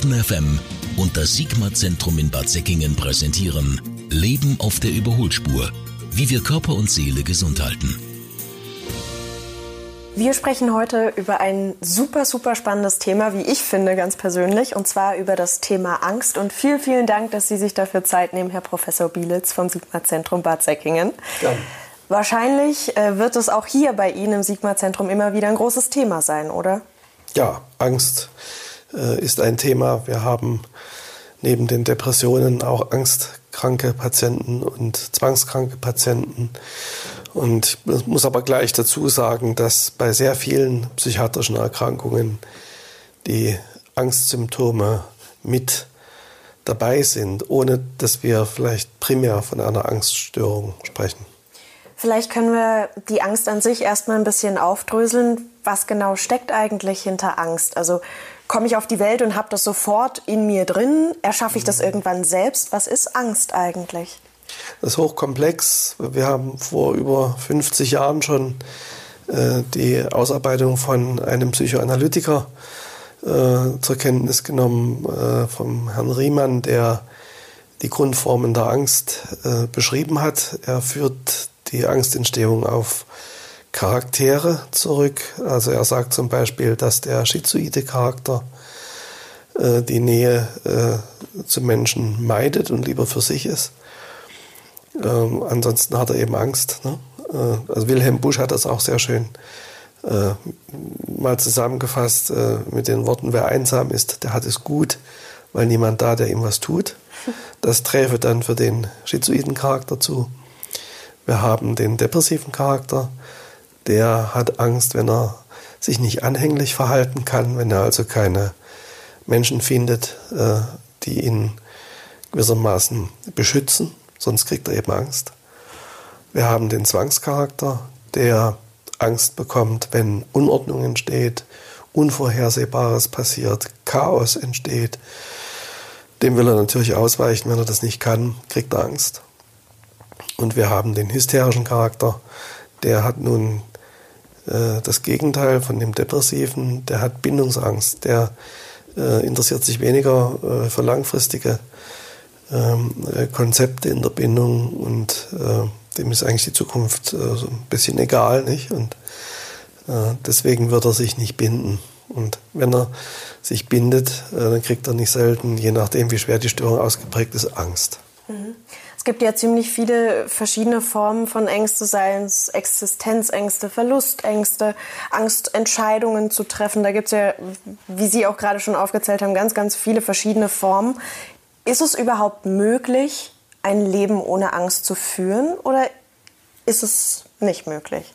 Baden FM und das Sigma-Zentrum in Bad Säckingen präsentieren Leben auf der Überholspur. Wie wir Körper und Seele gesund halten. Wir sprechen heute über ein super, super spannendes Thema, wie ich finde, ganz persönlich, und zwar über das Thema Angst. Und vielen, vielen Dank, dass Sie sich dafür Zeit nehmen, Herr Professor Bielitz vom Sigma-Zentrum Bad Säckingen. Ja. Wahrscheinlich äh, wird es auch hier bei Ihnen im Sigma-Zentrum immer wieder ein großes Thema sein, oder? Ja, Angst ist ein Thema. Wir haben neben den Depressionen auch angstkranke Patienten und zwangskranke Patienten. Und ich muss aber gleich dazu sagen, dass bei sehr vielen psychiatrischen Erkrankungen die Angstsymptome mit dabei sind, ohne dass wir vielleicht primär von einer Angststörung sprechen. Vielleicht können wir die Angst an sich erstmal ein bisschen aufdröseln. Was genau steckt eigentlich hinter Angst? Also komme ich auf die Welt und habe das sofort in mir drin? Erschaffe ich das mhm. irgendwann selbst? Was ist Angst eigentlich? Das ist hochkomplex. Wir haben vor über 50 Jahren schon äh, die Ausarbeitung von einem Psychoanalytiker äh, zur Kenntnis genommen, äh, vom Herrn Riemann, der die Grundformen der Angst äh, beschrieben hat. Er führt die Angstentstehung auf Charaktere zurück. Also er sagt zum Beispiel, dass der schizoide Charakter äh, die Nähe äh, zu Menschen meidet und lieber für sich ist. Ähm, ansonsten hat er eben Angst. Ne? Äh, also Wilhelm Busch hat das auch sehr schön äh, mal zusammengefasst äh, mit den Worten, wer einsam ist, der hat es gut, weil niemand da, der ihm was tut. Das träfe dann für den schizoiden Charakter zu. Wir haben den depressiven Charakter, der hat Angst, wenn er sich nicht anhänglich verhalten kann, wenn er also keine Menschen findet, äh, die ihn gewissermaßen beschützen, sonst kriegt er eben Angst. Wir haben den Zwangscharakter, der Angst bekommt, wenn Unordnung entsteht, Unvorhersehbares passiert, Chaos entsteht. Dem will er natürlich ausweichen, wenn er das nicht kann, kriegt er Angst. Und wir haben den hysterischen Charakter, der hat nun äh, das Gegenteil von dem Depressiven, der hat Bindungsangst, der äh, interessiert sich weniger äh, für langfristige ähm, äh, Konzepte in der Bindung und äh, dem ist eigentlich die Zukunft äh, so ein bisschen egal, nicht? Und deswegen wird er sich nicht binden. Und wenn er sich bindet, dann kriegt er nicht selten, je nachdem wie schwer die Störung ausgeprägt ist, Angst. Mhm. Es gibt ja ziemlich viele verschiedene Formen von Ängste, seien es Existenzängste, Verlustängste, Angst, Entscheidungen zu treffen. Da gibt es ja, wie Sie auch gerade schon aufgezählt haben, ganz, ganz viele verschiedene Formen. Ist es überhaupt möglich, ein Leben ohne Angst zu führen oder ist es nicht möglich?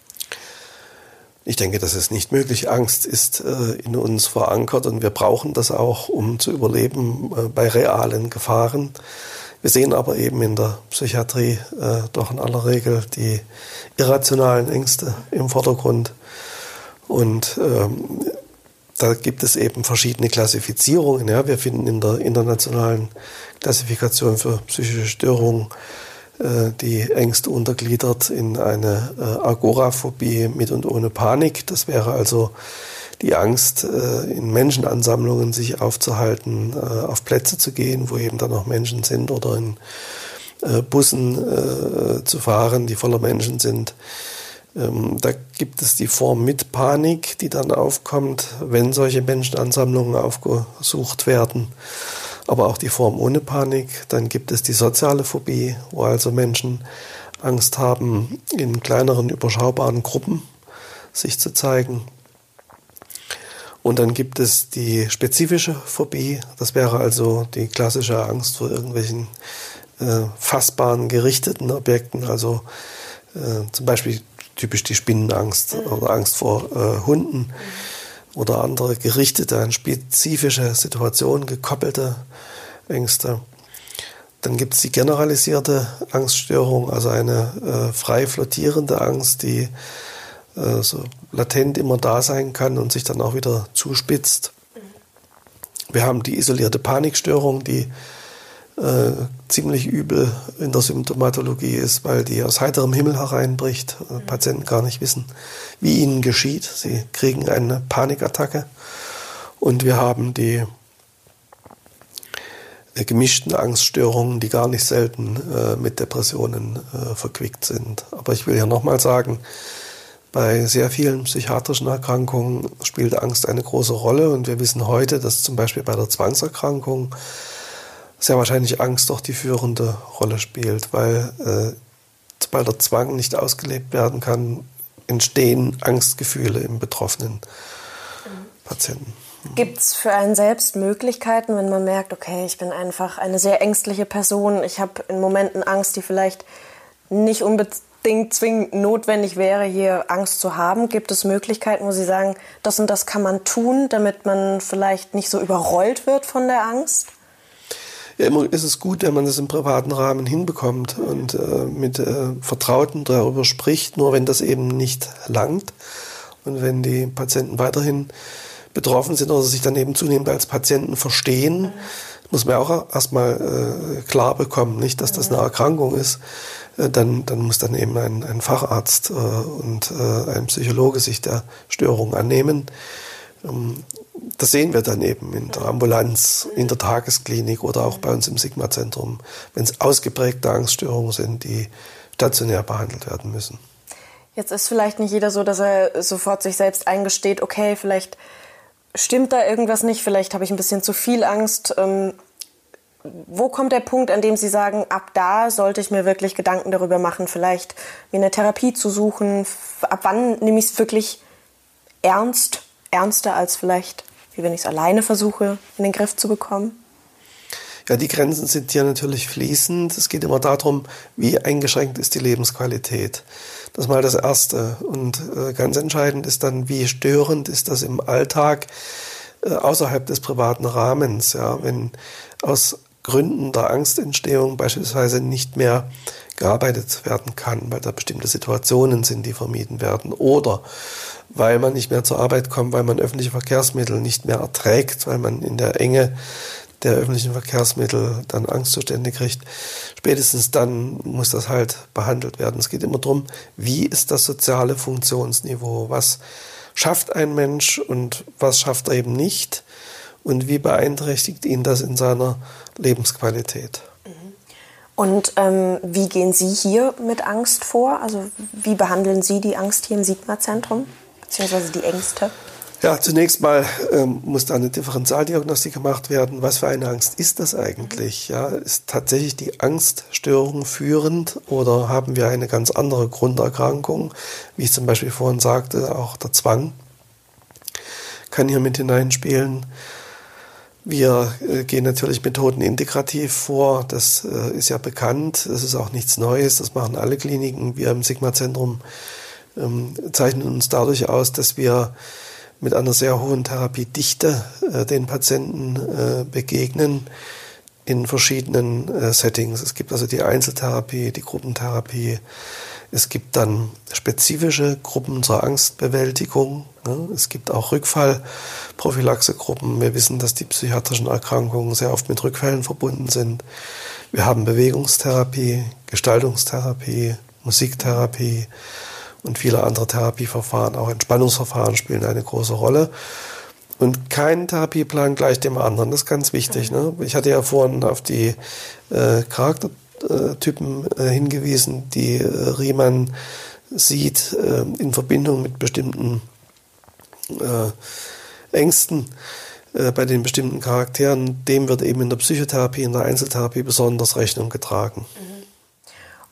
Ich denke, das ist nicht möglich. Angst ist äh, in uns verankert und wir brauchen das auch, um zu überleben äh, bei realen Gefahren. Wir sehen aber eben in der Psychiatrie äh, doch in aller Regel die irrationalen Ängste im Vordergrund. Und ähm, da gibt es eben verschiedene Klassifizierungen. Ja. Wir finden in der internationalen Klassifikation für psychische Störungen äh, die Ängste untergliedert in eine äh, Agoraphobie mit und ohne Panik. Das wäre also die Angst, äh, in Menschenansammlungen sich aufzuhalten, äh, auf Plätze zu gehen, wo eben dann noch Menschen sind oder in äh, Bussen zu fahren, die voller Menschen sind. Ähm, da gibt es die Form mit Panik, die dann aufkommt, wenn solche Menschenansammlungen aufgesucht werden. Aber auch die Form ohne Panik. Dann gibt es die soziale Phobie, wo also Menschen Angst haben, in kleineren, überschaubaren Gruppen sich zu zeigen. Und dann gibt es die spezifische Phobie. Das wäre also die klassische Angst vor irgendwelchen äh, fassbaren, gerichteten Objekten. Also äh, zum Beispiel typisch die Spinnenangst mhm. oder Angst vor äh, Hunden oder andere gerichtete, an spezifische Situationen gekoppelte Ängste. Dann gibt es die generalisierte Angststörung, also eine äh, frei flottierende Angst, die äh, so latent immer da sein kann und sich dann auch wieder zuspitzt. Wir haben die isolierte Panikstörung, die äh, ziemlich übel in der Symptomatologie ist, weil die aus heiterem Himmel hereinbricht. Äh, Patienten gar nicht wissen, wie ihnen geschieht. Sie kriegen eine Panikattacke. Und wir haben die gemischten Angststörungen, die gar nicht selten äh, mit Depressionen äh, verquickt sind. Aber ich will ja nochmal sagen, bei sehr vielen psychiatrischen Erkrankungen spielt Angst eine große Rolle und wir wissen heute, dass zum Beispiel bei der Zwangserkrankung sehr wahrscheinlich Angst doch die führende Rolle spielt, weil äh, weil der Zwang nicht ausgelebt werden kann, entstehen Angstgefühle im betroffenen Patienten. Gibt es für einen selbst Möglichkeiten, wenn man merkt, okay, ich bin einfach eine sehr ängstliche Person, ich habe in Momenten Angst, die vielleicht nicht unbedingt unbedingt zwingend notwendig wäre, hier Angst zu haben? Gibt es Möglichkeiten, wo Sie sagen, das und das kann man tun, damit man vielleicht nicht so überrollt wird von der Angst? Ja, immer ist es gut, wenn man das im privaten Rahmen hinbekommt und äh, mit äh, Vertrauten darüber spricht, nur wenn das eben nicht langt und wenn die Patienten weiterhin betroffen sind oder sich dann eben zunehmend als Patienten verstehen, mhm. muss man auch erstmal äh, klar bekommen, nicht, dass das eine Erkrankung ist, dann, dann muss dann eben ein, ein Facharzt äh, und äh, ein Psychologe sich der Störung annehmen. Ähm, das sehen wir dann eben in der Ambulanz, in der Tagesklinik oder auch bei uns im Sigma-Zentrum, wenn es ausgeprägte Angststörungen sind, die stationär behandelt werden müssen. Jetzt ist vielleicht nicht jeder so, dass er sofort sich selbst eingesteht, okay, vielleicht stimmt da irgendwas nicht, vielleicht habe ich ein bisschen zu viel Angst. Ähm, wo kommt der Punkt, an dem Sie sagen, ab da sollte ich mir wirklich Gedanken darüber machen, vielleicht mir eine Therapie zu suchen? Ab wann nehme ich es wirklich ernst, ernster als vielleicht, wie wenn ich es alleine versuche, in den Griff zu bekommen? Ja, die Grenzen sind hier natürlich fließend. Es geht immer darum, wie eingeschränkt ist die Lebensqualität. Das ist mal das Erste. Und äh, ganz entscheidend ist dann, wie störend ist das im Alltag äh, außerhalb des privaten Rahmens. Ja, wenn aus Gründen der Angstentstehung beispielsweise nicht mehr gearbeitet werden kann, weil da bestimmte Situationen sind, die vermieden werden. Oder weil man nicht mehr zur Arbeit kommt, weil man öffentliche Verkehrsmittel nicht mehr erträgt, weil man in der Enge der öffentlichen Verkehrsmittel dann Angstzustände kriegt. Spätestens dann muss das halt behandelt werden. Es geht immer darum, wie ist das soziale Funktionsniveau? Was schafft ein Mensch und was schafft er eben nicht? Und wie beeinträchtigt ihn das in seiner Lebensqualität. Und ähm, wie gehen Sie hier mit Angst vor? Also wie behandeln Sie die Angst hier im Sigma-Zentrum, beziehungsweise die Ängste? Ja, zunächst mal ähm, muss da eine Differentialdiagnostik gemacht werden. Was für eine Angst ist das eigentlich? Ja, ist tatsächlich die Angststörung führend oder haben wir eine ganz andere Grunderkrankung? Wie ich zum Beispiel vorhin sagte, auch der Zwang kann hier mit hineinspielen. Wir äh, gehen natürlich methodenintegrativ vor. Das äh, ist ja bekannt. Das ist auch nichts Neues. Das machen alle Kliniken. Wir im Sigma-Zentrum ähm, zeichnen uns dadurch aus, dass wir mit einer sehr hohen Therapiedichte äh, den Patienten begegnen in verschiedenen Settings. Es gibt also die Einzeltherapie, die Gruppentherapie, es gibt dann spezifische Gruppen zur Angstbewältigung. Es gibt auch Rückfallprophylaxegruppen. Wir wissen, dass die psychiatrischen Erkrankungen sehr oft mit Rückfällen verbunden sind. Wir haben Bewegungstherapie, Gestaltungstherapie, Musiktherapie und viele andere Therapieverfahren. Auch Entspannungsverfahren spielen eine große Rolle. Und kein Therapieplan gleich dem anderen. Das ist ganz wichtig. Ne? Ich hatte ja vorhin auf die äh, Charakter Typen äh, hingewiesen, die äh, Riemann sieht äh, in Verbindung mit bestimmten Ängsten bei den bestimmten Charakteren. Dem wird eben in der Psychotherapie, in der Einzeltherapie besonders Rechnung getragen. Mhm.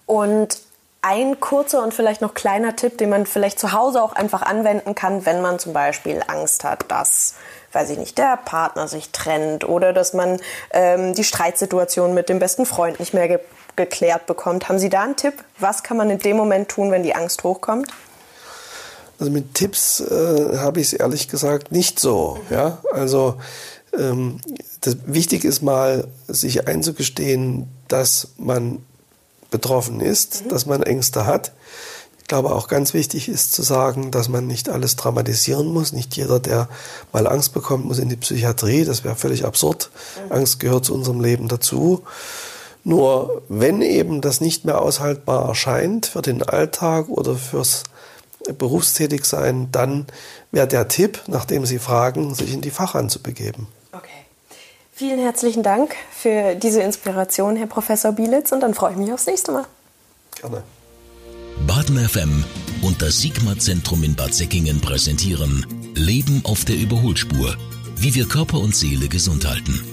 Und ein kurzer und vielleicht noch kleiner Tipp, den man vielleicht zu Hause auch einfach anwenden kann, wenn man zum Beispiel Angst hat, dass weiß ich nicht, der Partner sich trennt oder dass man ähm, die Streitsituation mit dem besten Freund nicht mehr ge geklärt bekommt. Haben Sie da einen Tipp? Was kann man in dem Moment tun, wenn die Angst hochkommt? Also mit Tipps äh, habe ich es ehrlich gesagt nicht so. Ja? Also ähm, das, wichtig ist mal, sich einzugestehen, dass man betroffen ist, mhm. dass man Ängste hat ich glaube, auch ganz wichtig ist zu sagen, dass man nicht alles dramatisieren muss. Nicht jeder, der mal Angst bekommt, muss in die Psychiatrie. Das wäre völlig absurd. Mhm. Angst gehört zu unserem Leben dazu. Nur wenn eben das nicht mehr aushaltbar erscheint für den Alltag oder fürs Berufstätigsein, dann wäre der Tipp, nachdem Sie fragen, sich in die Fachanzubegeben. Okay. Vielen herzlichen Dank für diese Inspiration, Herr Professor Bielitz, und dann freue ich mich aufs nächste Mal. Gerne. Baden FM und das Sigma-Zentrum in Bad Säckingen präsentieren Leben auf der Überholspur. Wie wir Körper und Seele gesund halten.